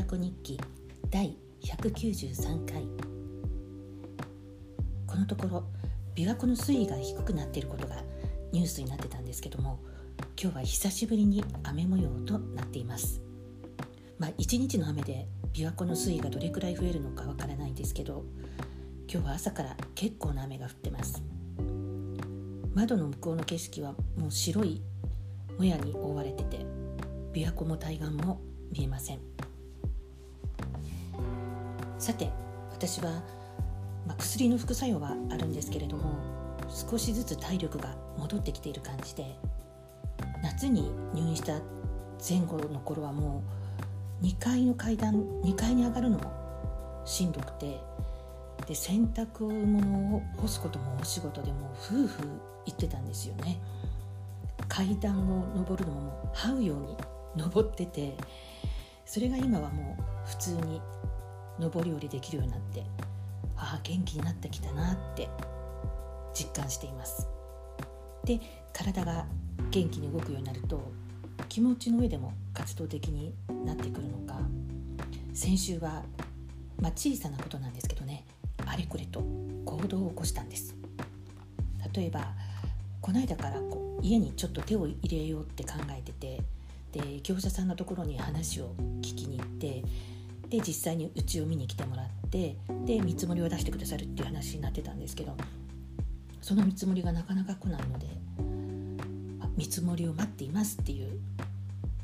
琵琶湖日記第193回。このところ琵琶湖の水位が低くなっていることがニュースになってたんですけども今日は久しぶりに雨模様となっています。まあ一日の雨で琵琶湖の水位がどれくらい増えるのかわからないんですけど今日は朝から結構な雨が降ってます。窓の向こうの景色はもう白いもやに覆われてて琵琶湖も対岸も見えません。さて私は、ま、薬の副作用はあるんですけれども少しずつ体力が戻ってきている感じで夏に入院した前後の頃はもう2階の階段2階に上がるのもしんどくてで洗濯物を干すこともお仕事でも夫婦言ってたんですよね。階段を上るのも這うように登っててそれが今はもう普通に上り下りできるようになってああ元気になってきたなって実感しています。で体が元気に動くようになると気持ちの上でも活動的になってくるのか先週は、まあ、小さなことなんですけどねあれこれと行動を起こしたんです。例えばこの間からこう家にちょっと手を入れようって考えててで業者さんのところに話を聞きに行ってで実際にうちを見に来てもらってで見積もりを出してくださるっていう話になってたんですけどその見積もりがなかなか来ないので「見積もりを待っています」っていう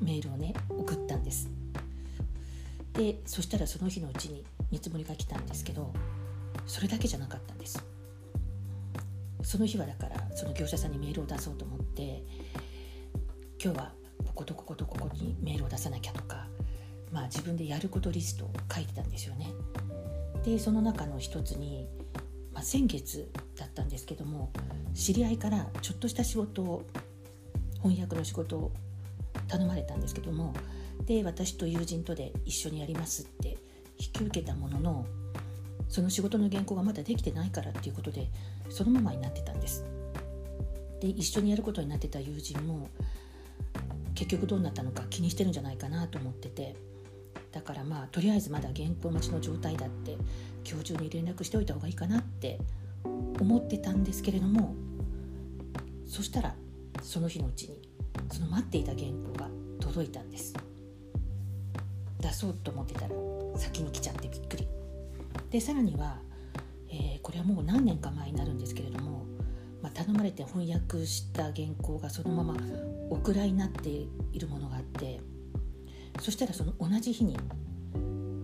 メールをね送ったんです。でそしたらその日のうちに見積もりが来たんですけどそれだけじゃなかったんです。その日はだからその業者さんにメールを出そうと思って今日はこことこことここにメールを出さなきゃとかまあ自分でやることリストを書いてたんですよね。でその中の一つに、まあ、先月だったんですけども知り合いからちょっとした仕事を翻訳の仕事を頼まれたんですけどもで私と友人とで一緒にやりますって引き受けたもののその仕事の原稿がまだできてないからっていうことでそのままになってたんです。で一緒にやることになってた友人も結局どうなったのか気にしてるんじゃないかなと思っててだからまあとりあえずまだ原稿待ちの状態だって今日中に連絡しておいた方がいいかなって思ってたんですけれどもそしたらその日のうちにその待っていた原稿が届いたんです。出そうと思ってたら先に来ちゃってびっくり。でさらには、えー、これはもう何年か前になるんですけれども、まあ、頼まれて翻訳した原稿がそのままお蔵になっているものがあってそしたらその同じ日に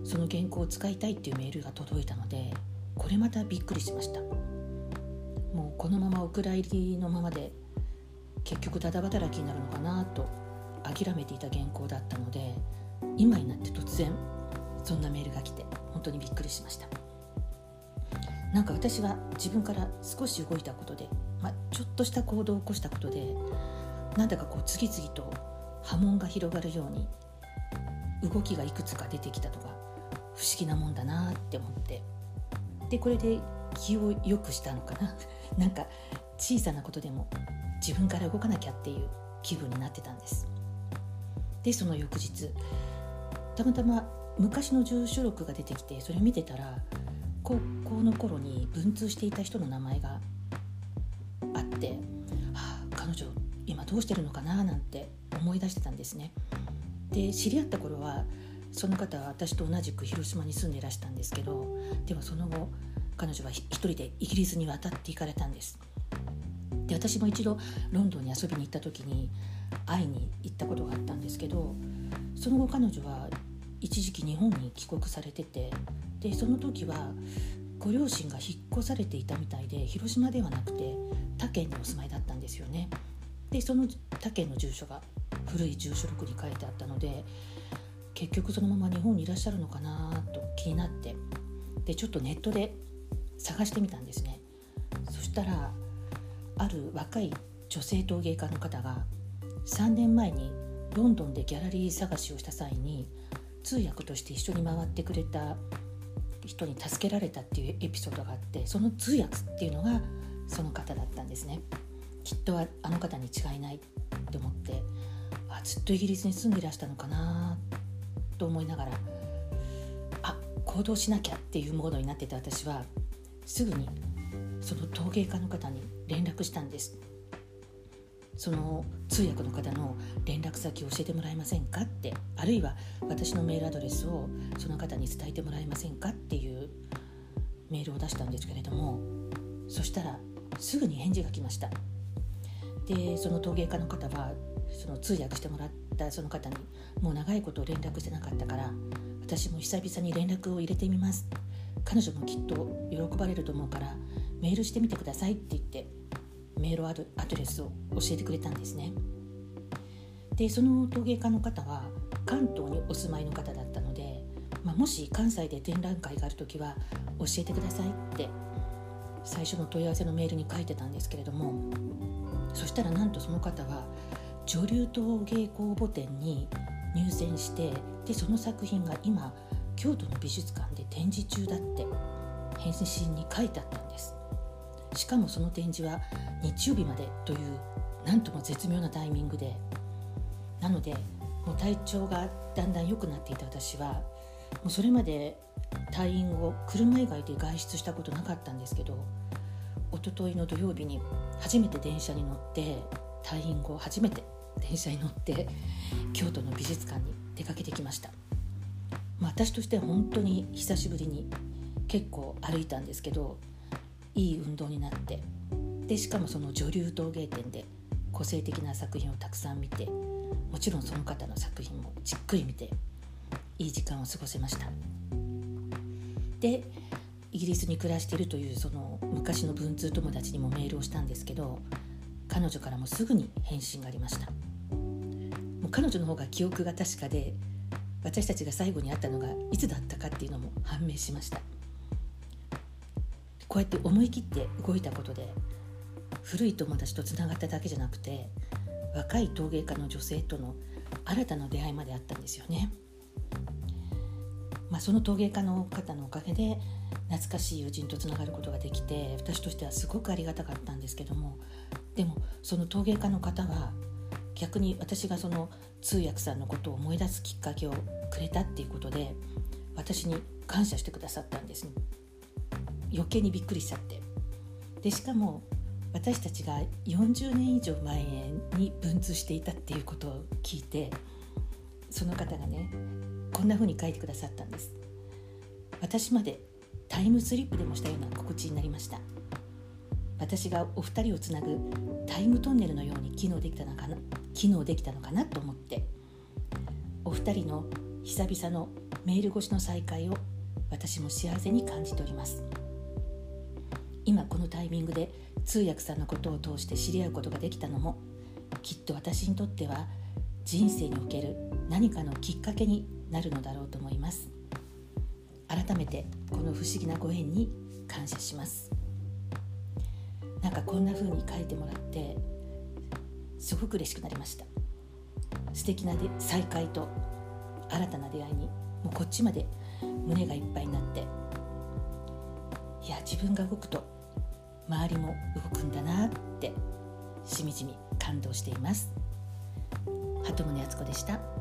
その原稿を使いたいっていうメールが届いたのでこれまたびっくりしました。もうこのままお蔵入りのままで結局ダダ働きになるのかなと諦めていた原稿だったので今になって突然そんなメールが来て本当にびっくりしました。なんか私は自分から少し動いたことで、まあ、ちょっとした行動を起こしたことでなんだかこう次々と波紋が広がるように動きがいくつか出てきたとか不思議なもんだなって思って。でこれで気を良くしたのかな。なんか小さなことでも自分から動かなきゃっていう気分になってたんです。でその翌日たまたま昔の住所録が出てきてそれを見てたら高校の頃に文通していた人の名前があって、はあ、彼女今どうしてるのかななんて思い出してたんですね。で知り合った頃はその方は私と同じく広島に住んでいらしたんですけどでもその後彼女は一人でイギリスに渡っていかれたんです。で私も一度ロンドンに遊びに行った時に会いに行ったことがあったんですけどその後彼女は一時期日本に帰国されててでその時はご両親が引っ越されていたみたいで広島ではなくて他県にお住まいだったんですよね。でその他県の住所が古い住所録に書いてあったので結局そのまま日本にいらっしゃるのかなと気になってでちょっとネットで探してみたんですね。そしたらある若い女性陶芸家の方が3年前にロンドンでギャラリー探しをした際に通訳として一緒に回ってくれた人に助けられたっていうエピソードがあってその通訳っていうのがその方だったんですねきっとあの方に違いないって思ってずっとイギリスに住んでいらしたのかなと思いながらあ行動しなきゃっていうモードになってた私はすぐにその陶芸家の方に連絡したんです。その通訳の方の連絡先を教えてもらえませんかってあるいは私のメールアドレスをその方に伝えてもらえませんかっていうメールを出したんですけれどもそしたらすぐに返事が来ました。でその陶芸家の方はその通訳してもらったその方にもう長いこと連絡してなかったから私も久々に連絡を入れてみます。彼女もきっと喜ばれると思うからメールしてみてくださいって言ってメールアドレスを教えてくれたんですね。でその陶芸家の方は関東にお住まいの方だったので、まあ、もし関西で展覧会がある時は教えてくださいって最初の問い合わせのメールに書いてたんですけれどもそしたらなんとその方は女流陶芸公募展に入選してでその作品が今京都の美術館で展示中だって返信に書いてあったんです。しかもその展示は日曜日までというなんとも絶妙なタイミングで。なのでもう体調がだんだん良くなっていた私はもうそれまで退院後車以外で外出したことなかったんですけど一昨日の土曜日に初めて電車に乗って退院後初めて電車に乗って京都の美術館に出かけてきました、まあ、私としては本当に久しぶりに結構歩いたんですけどいい運動になってでしかもその女流陶芸展で個性的な作品をたくさん見てもちろんその方の作品もじっくり見ていい時間を過ごせました。でイギリスに暮らしているというその昔の文通友達にもメールをしたんですけど彼女からもすぐに返信がありました。彼女の方が記憶が確かで私たちが最後に会ったのがいつだったかっていうのも判明しましたこうやって思い切って動いたことで古い友達とつながっただけじゃなくて若い陶芸家の女性との新たな出会いまであったんですよね。まあ、その陶芸家の方のおかげで懐かしい友人とつながることができて私としてはすごくありがたかったんですけどもでもその陶芸家の方は逆に私がその通訳さんのことを思い出すきっかけをくれたっていうことで私に感謝してくださったんです、ね、余計にびっくりしちゃって。でしかも私たちが40年以上前に文通していたっていうことを聞いてその方がねこんな風に書いてくださったんです。私までタイムスリップでもしたような心地になりました。私がお二人をつなぐタイムトンネルのように機能できたのかな。機能できたのかなと思って。お二人の久々のメール越しの再会を私も幸せに感じております。今このタイミングで通訳さんのことを通して知り合うことができたのもきっと私にとっては人生における何かのきっかけになるのだろうと思います。改めてこの不思議なご縁に感謝します。なんかこんな風に書いてもらってすごく嬉しくなりました。素敵な再会と新たな出会いにもうこっちまで胸がいっぱいになって。いや自分が動くと周りも動くんだなってしみじみ感動しています。鳩宗敦子でした。